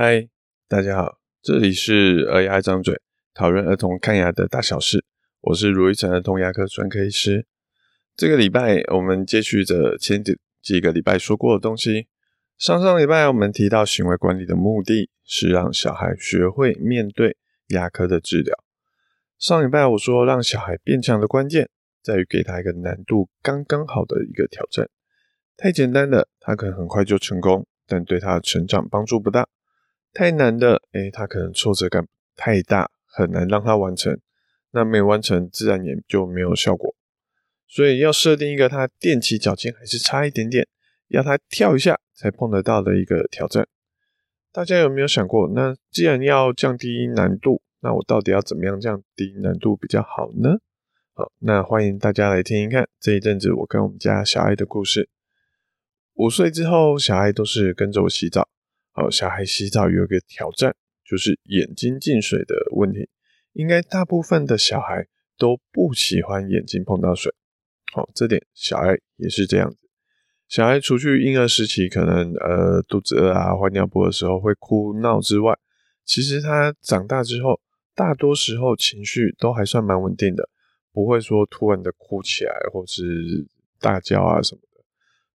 嗨，大家好，这里是儿牙爱张嘴，讨论儿童看牙的大小事。我是如一城儿童牙科专科医师。这个礼拜我们接续着前几几个礼拜说过的东西。上上礼拜我们提到行为管理的目的是让小孩学会面对牙科的治疗。上礼拜我说，让小孩变强的关键在于给他一个难度刚刚好的一个挑战。太简单的，他可能很快就成功，但对他的成长帮助不大。太难的，诶，他可能挫折感太大，很难让他完成。那没完成，自然也就没有效果。所以要设定一个他踮起脚尖还是差一点点，要他跳一下才碰得到的一个挑战。大家有没有想过？那既然要降低难度，那我到底要怎么样降低难度比较好呢？好，那欢迎大家来听一看这一阵子我跟我们家小爱的故事。五岁之后，小爱都是跟着我洗澡。小孩洗澡有一个挑战，就是眼睛进水的问题。应该大部分的小孩都不喜欢眼睛碰到水。好，这点小爱也是这样子。小孩除去婴儿时期可能呃肚子饿啊、换尿布的时候会哭闹之外，其实他长大之后，大多时候情绪都还算蛮稳定的，不会说突然的哭起来或是大叫啊什么的。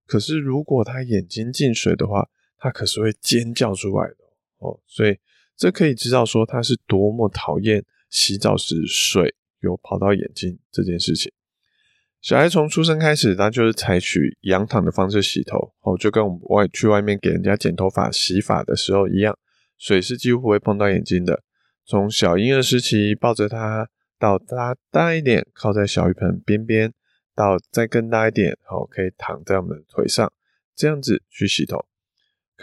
可是如果他眼睛进水的话，他可是会尖叫出来的哦，所以这可以知道说他是多么讨厌洗澡时水有跑到眼睛这件事情。小孩从出生开始，他就是采取仰躺的方式洗头，哦，就跟我们外去外面给人家剪头发、洗发的时候一样，水是几乎不会碰到眼睛的。从小婴儿时期抱着他，到他大一点靠在小浴盆边边，到再更大一点，哦，可以躺在我们腿上，这样子去洗头。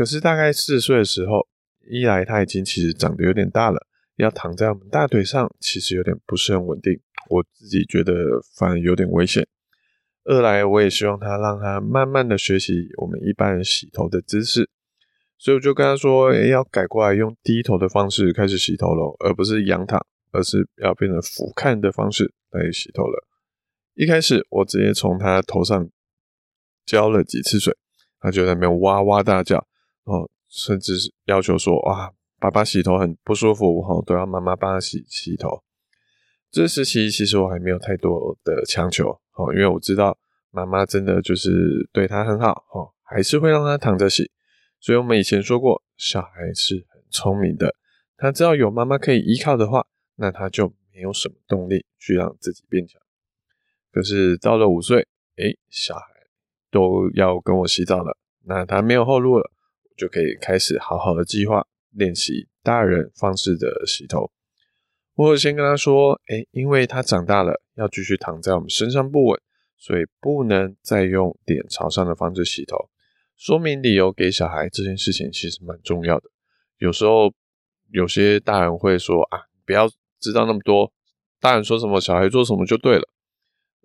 可是大概四岁的时候，一来他已经其实长得有点大了，要躺在我们大腿上，其实有点不是很稳定，我自己觉得反而有点危险。二来我也希望他让他慢慢的学习我们一般人洗头的姿势，所以我就跟他说，要改过来用低头的方式开始洗头喽，而不是仰躺，而是要变成俯瞰的方式来洗头了。一开始我直接从他头上浇了几次水，他就在那边哇哇大叫。哦，甚至是要求说，哇，爸爸洗头很不舒服，哦，都要妈妈帮他洗洗头。这时期其实我还没有太多的强求，哦，因为我知道妈妈真的就是对他很好，哦，还是会让他躺着洗。所以我们以前说过，小孩是很聪明的，他只要有妈妈可以依靠的话，那他就没有什么动力去让自己变强。可是到了五岁，诶，小孩都要跟我洗澡了，那他没有后路了。就可以开始好好的计划练习大人方式的洗头。我先跟他说，诶，因为他长大了，要继续躺在我们身上不稳，所以不能再用脸朝上的方式洗头。说明理由给小孩这件事情其实蛮重要的。有时候有些大人会说啊，不要知道那么多，大人说什么，小孩做什么就对了。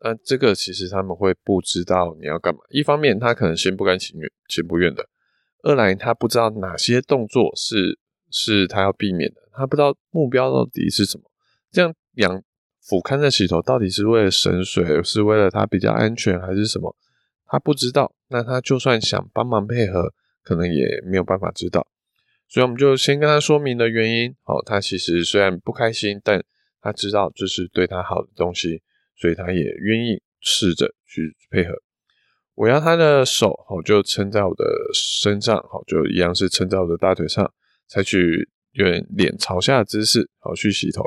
那这个其实他们会不知道你要干嘛。一方面，他可能心不甘情愿，情不愿的。二来，他不知道哪些动作是是他要避免的，他不知道目标到底是什么。这样仰俯瞰的洗头，到底是为了省水，是为了他比较安全，还是什么？他不知道。那他就算想帮忙配合，可能也没有办法知道。所以我们就先跟他说明了原因。好，他其实虽然不开心，但他知道这是对他好的东西，所以他也愿意试着去配合。我要他的手，好，就撑在我的身上，好，就一样是撑在我的大腿上，采取有点脸朝下的姿势，好，去洗头。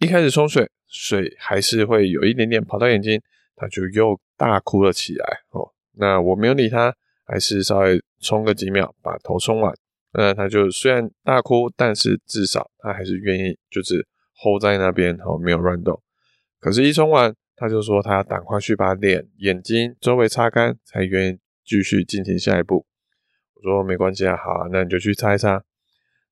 一开始冲水，水还是会有一点点跑到眼睛，他就又大哭了起来。哦，那我没有理他，还是稍微冲个几秒，把头冲完。那他就虽然大哭，但是至少他还是愿意，就是 hold 在那边，好，没有乱动。可是，一冲完。他就说他要赶快去把脸、眼睛周围擦干，才愿意继续进行下一步。我说没关系啊，好啊，那你就去擦一擦。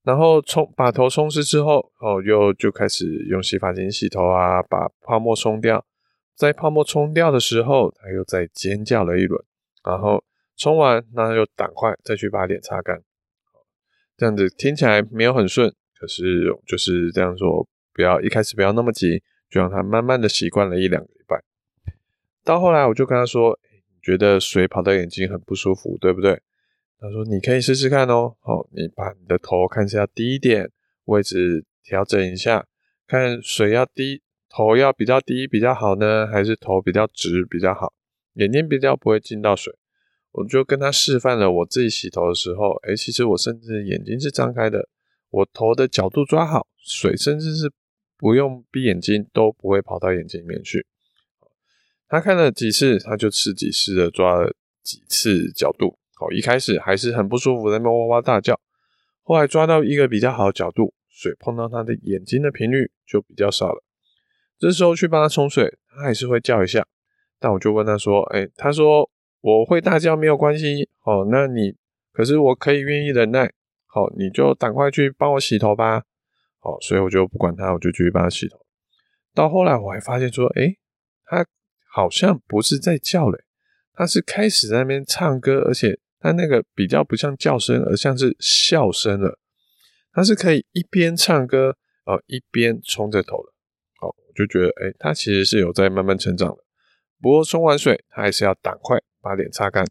然后冲把头冲湿之后，哦，又就开始用洗发精洗头啊，把泡沫冲掉。在泡沫冲掉的时候，他又再尖叫了一轮。然后冲完，那又赶快再去把脸擦干。这样子听起来没有很顺，可是就是这样说，不要一开始不要那么急。就让他慢慢的习惯了一两个，到后来我就跟他说：“你觉得水跑到眼睛很不舒服，对不对？他说你可以试试看哦，好，你把你的头看一下低一点，位置调整一下，看水要低，头要比较低比较好呢，还是头比较直比较好？眼睛比较不会进到水。我就跟他示范了，我自己洗头的时候，诶，其实我甚至眼睛是张开的，我头的角度抓好，水甚至是不用闭眼睛都不会跑到眼睛里面去。他看了几次，他就试几次的抓了几次角度。好，一开始还是很不舒服，在那哇哇大叫。后来抓到一个比较好的角度，水碰到他的眼睛的频率就比较少了。这时候去帮他冲水，他还是会叫一下。但我就问他说：“诶，他说。”我会大叫没有关系，哦，那你可是我可以愿意忍耐，好，你就赶快去帮我洗头吧，好，所以我就不管他，我就继续帮他洗头。到后来我还发现说，诶，他好像不是在叫嘞，他是开始在那边唱歌，而且他那个比较不像叫声，而像是笑声了。他是可以一边唱歌，哦，一边冲着头的，好，我就觉得，诶，他其实是有在慢慢成长的。不过冲完水，他还是要赶快。把脸擦干，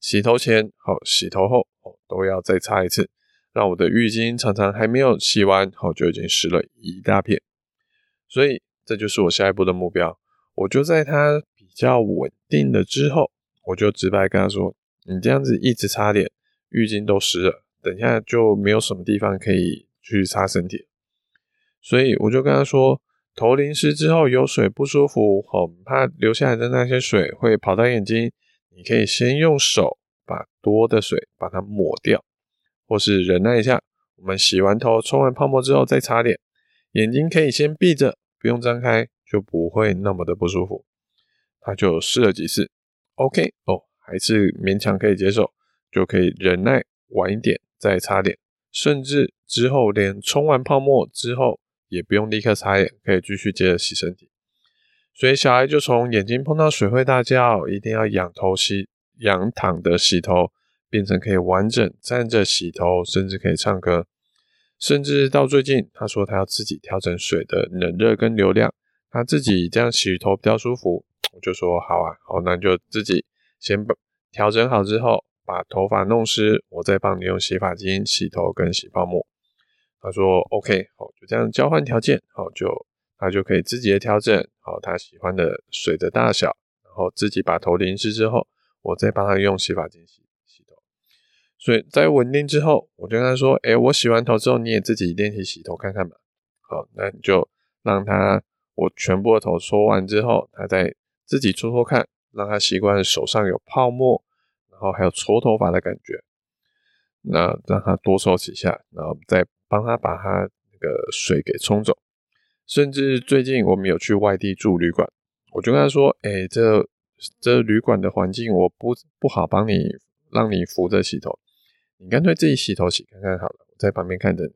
洗头前好，洗头后哦，都要再擦一次，让我的浴巾常常还没有洗完，好就已经湿了一大片。所以这就是我下一步的目标。我就在他比较稳定了之后，我就直白跟他说：“你这样子一直擦脸，浴巾都湿了，等下就没有什么地方可以去擦身体。”所以我就跟他说：“头淋湿之后有水不舒服，很怕流下来的那些水会跑到眼睛。”你可以先用手把多的水把它抹掉，或是忍耐一下。我们洗完头、冲完泡沫之后再擦脸，眼睛可以先闭着，不用张开，就不会那么的不舒服。他就试了几次，OK 哦，还是勉强可以接受，就可以忍耐晚一点再擦脸，甚至之后连冲完泡沫之后也不用立刻擦脸，可以继续接着洗身体。所以小孩就从眼睛碰到水会大叫，一定要仰头洗、仰躺的洗头，变成可以完整站着洗头，甚至可以唱歌。甚至到最近，他说他要自己调整水的冷热跟流量，他自己这样洗头比较舒服。我就说好啊，好，那就自己先把调整好之后，把头发弄湿，我再帮你用洗发精洗头跟洗泡沫。他说 OK，好，就这样交换条件，好就。他就可以自己的调整好他喜欢的水的大小，然后自己把头淋湿之后，我再帮他用洗发精洗洗头。所以在稳定之后，我就跟他说：“诶，我洗完头之后，你也自己练习洗头看看吧。”好，那你就让他我全部的头搓完之后，他再自己搓搓看，让他习惯手上有泡沫，然后还有搓头发的感觉。那让他多搓几下，然后再帮他把他那个水给冲走。甚至最近我们有去外地住旅馆，我就跟他说：“哎、这这旅馆的环境我不不好帮你让你扶着洗头，你干脆自己洗头洗看看好了，我在旁边看着你。”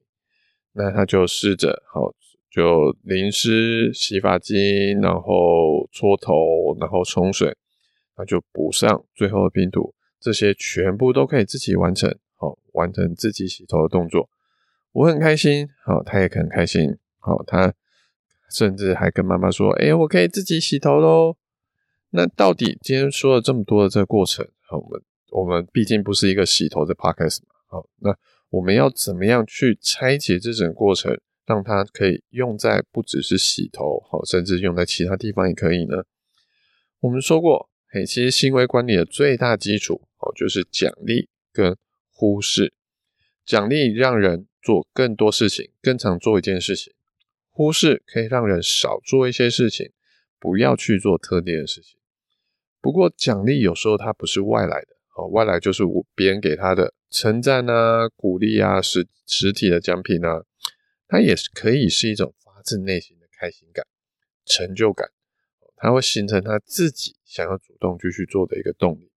那他就试着好，就淋湿洗发精，然后搓头，然后冲水，那就补上最后的拼图，这些全部都可以自己完成，好，完成自己洗头的动作。我很开心，好，他也很开心，好，他。甚至还跟妈妈说：“哎，我可以自己洗头喽。”那到底今天说了这么多的这个过程，好，我们我们毕竟不是一个洗头的 podcast 嘛，好，那我们要怎么样去拆解这整个过程，让它可以用在不只是洗头，好，甚至用在其他地方也可以呢？我们说过，嘿，其实行为管理的最大基础，哦，就是奖励跟忽视。奖励让人做更多事情，更常做一件事情。忽视可以让人少做一些事情，不要去做特定的事情。不过奖励有时候它不是外来的，哦，外来就是我别人给他的称赞啊、鼓励啊、实实体的奖品啊，它也是可以是一种发自内心的开心感、成就感，它会形成他自己想要主动继续做的一个动力。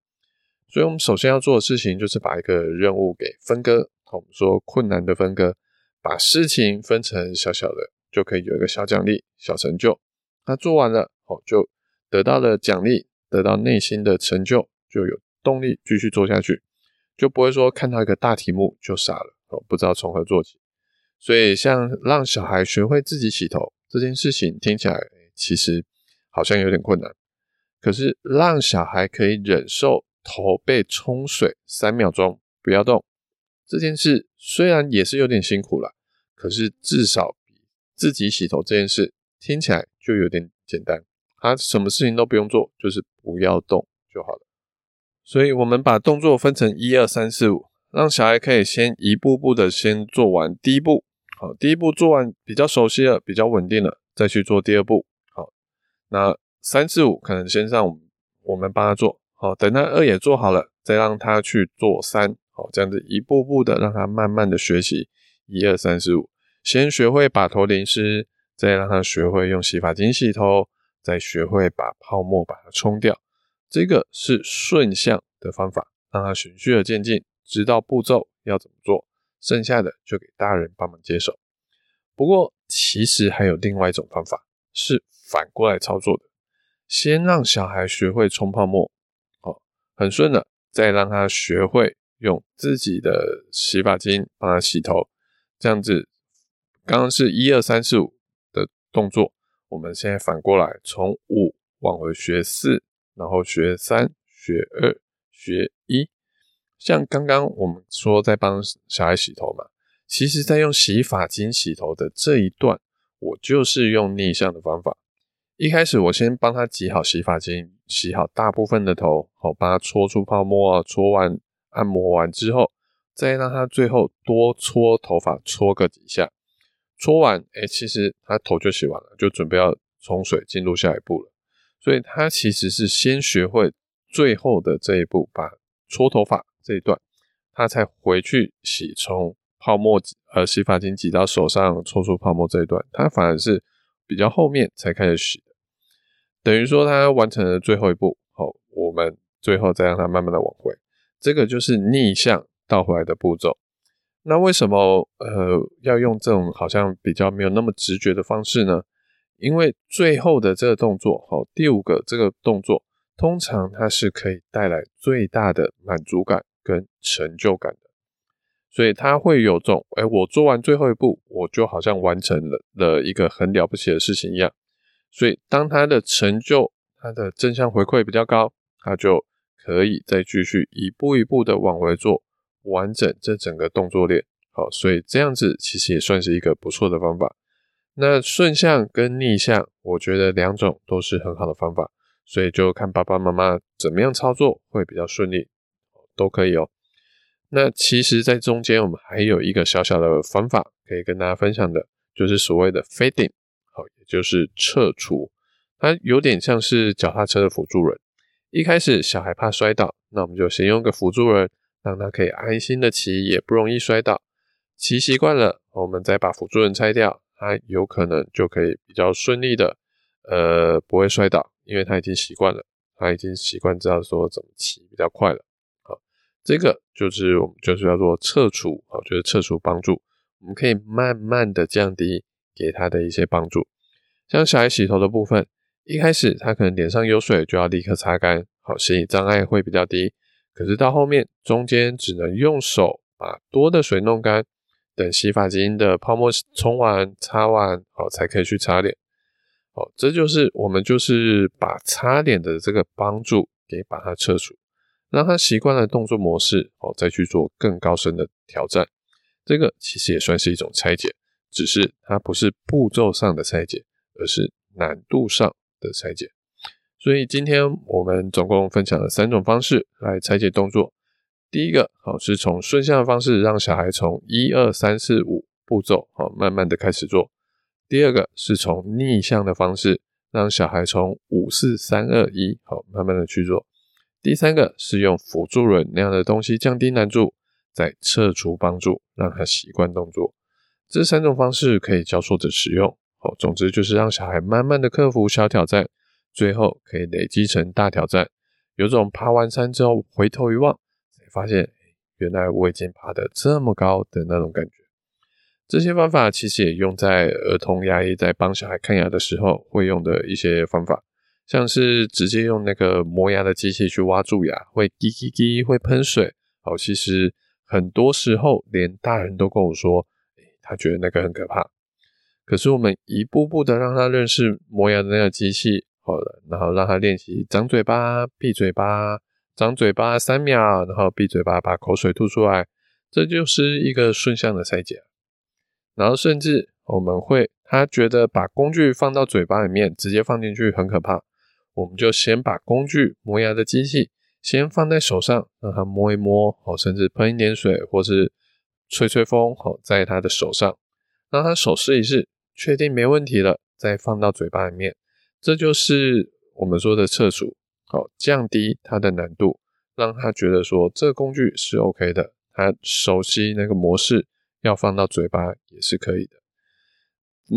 所以，我们首先要做的事情就是把一个任务给分割，我们说困难的分割，把事情分成小小的。就可以有一个小奖励、小成就。那做完了，哦，就得到了奖励，得到内心的成就，就有动力继续做下去，就不会说看到一个大题目就傻了，哦，不知道从何做起。所以，像让小孩学会自己洗头这件事情，听起来其实好像有点困难。可是，让小孩可以忍受头被冲水三秒钟，不要动。这件事虽然也是有点辛苦了，可是至少比自己洗头这件事听起来就有点简单。他什么事情都不用做，就是不要动就好了。所以我们把动作分成一二三四五，让小孩可以先一步步的先做完第一步。好，第一步做完比较熟悉了，比较稳定了，再去做第二步。好，那三四五可能先让我们我们帮他做。好，等他二也做好了，再让他去做三。好，这样子一步步的让他慢慢的学习，一二三四五，先学会把头淋湿，再让他学会用洗发精洗头，再学会把泡沫把它冲掉。这个是顺向的方法，让他循序而渐进，知道步骤要怎么做，剩下的就给大人帮忙接手。不过，其实还有另外一种方法，是反过来操作的，先让小孩学会冲泡沫，哦，很顺的，再让他学会。用自己的洗发精帮他洗头，这样子，刚刚是一二三四五的动作，我们现在反过来，从五往回学四，然后学三、学二、学。像刚刚我们说在帮小孩洗头嘛，其实在用洗发精洗头的这一段，我就是用逆向的方法。一开始我先帮他挤好洗发精，洗好大部分的头，好，帮他搓出泡沫啊，搓完。按摩完之后，再让他最后多搓头发，搓个几下。搓完，哎，其实他头就洗完了，就准备要冲水进入下一步了。所以他其实是先学会最后的这一步，把搓头发这一段，他才回去洗从泡沫呃洗发精挤到手上搓出泡沫这一段，他反而是比较后面才开始洗的。等于说他完成了最后一步，好，我们最后再让他慢慢的往回。这个就是逆向倒回来的步骤。那为什么呃要用这种好像比较没有那么直觉的方式呢？因为最后的这个动作，好，第五个这个动作，通常它是可以带来最大的满足感跟成就感的。所以他会有种，哎，我做完最后一步，我就好像完成了了一个很了不起的事情一样。所以当他的成就，他的正向回馈比较高，他就。可以再继续一步一步的往回做，完整这整个动作链。好，所以这样子其实也算是一个不错的方法。那顺向跟逆向，我觉得两种都是很好的方法，所以就看爸爸妈妈怎么样操作会比较顺利，都可以哦。那其实，在中间我们还有一个小小的方法可以跟大家分享的，就是所谓的 fading，好，也就是撤除，它有点像是脚踏车的辅助轮。一开始小孩怕摔倒，那我们就先用个辅助轮，让他可以安心的骑，也不容易摔倒。骑习惯了，我们再把辅助轮拆掉，他有可能就可以比较顺利的，呃，不会摔倒，因为他已经习惯了，他已经习惯知道说怎么骑比较快了。这个就是我们就是叫做侧除，啊，就是侧除帮助，我们可以慢慢的降低给他的一些帮助，像小孩洗头的部分。一开始他可能脸上有水就要立刻擦干，好，心理障碍会比较低。可是到后面中间只能用手把多的水弄干，等洗发精的泡沫冲完擦完，好，才可以去擦脸。好，这就是我们就是把擦脸的这个帮助给把它撤除，让他习惯了动作模式，好，再去做更高深的挑战。这个其实也算是一种拆解，只是它不是步骤上的拆解，而是难度上的拆解，所以今天我们总共分享了三种方式来拆解动作。第一个，好，是从顺向的方式，让小孩从一二三四五步骤，好，慢慢的开始做。第二个是从逆向的方式，让小孩从五四三二一，好，慢慢的去做。第三个是用辅助轮那样的东西降低难度，再撤除帮助，让他习惯动作。这三种方式可以交错着使用。哦，总之就是让小孩慢慢的克服小挑战，最后可以累积成大挑战。有种爬完山之后回头一望，才发现原来我已经爬得这么高的那种感觉。这些方法其实也用在儿童牙医在帮小孩看牙的时候会用的一些方法，像是直接用那个磨牙的机器去挖蛀牙，会滴滴滴会喷水。哦，其实很多时候连大人都跟我说，他觉得那个很可怕。可是我们一步步的让他认识磨牙的那个机器，好了，然后让他练习张嘴巴、闭嘴巴、张张嘴巴三秒，然后闭嘴巴把口水吐出来，这就是一个顺向的拆解。然后甚至我们会，他觉得把工具放到嘴巴里面直接放进去很可怕，我们就先把工具磨牙的机器先放在手上，让他摸一摸，哦，甚至喷一点水或是吹吹风，哦，在他的手上，让他手试一试，确定没问题了，再放到嘴巴里面。这就是我们说的测速，好，降低它的难度，让他觉得说这个工具是 OK 的，他熟悉那个模式，要放到嘴巴也是可以的。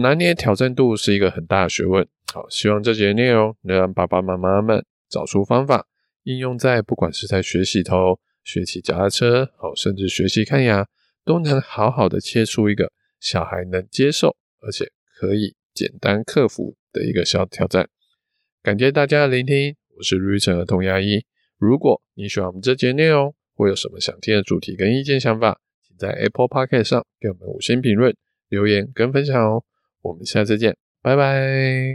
拿捏挑战度是一个很大的学问，好，希望这节内容能让爸爸妈妈们找出方法，应用在不管是在学习头、学骑脚踏车，好，甚至学习看牙，都能好好的切出一个小孩能接受，而且可以简单克服的一个小挑战。感谢大家的聆听，我是卢玉成儿童牙医。如果你喜欢我们这节内容，或有什么想听的主题跟意见想法，请在 Apple Podcast 上给我们五星评论、留言跟分享哦。我们下次见，拜拜。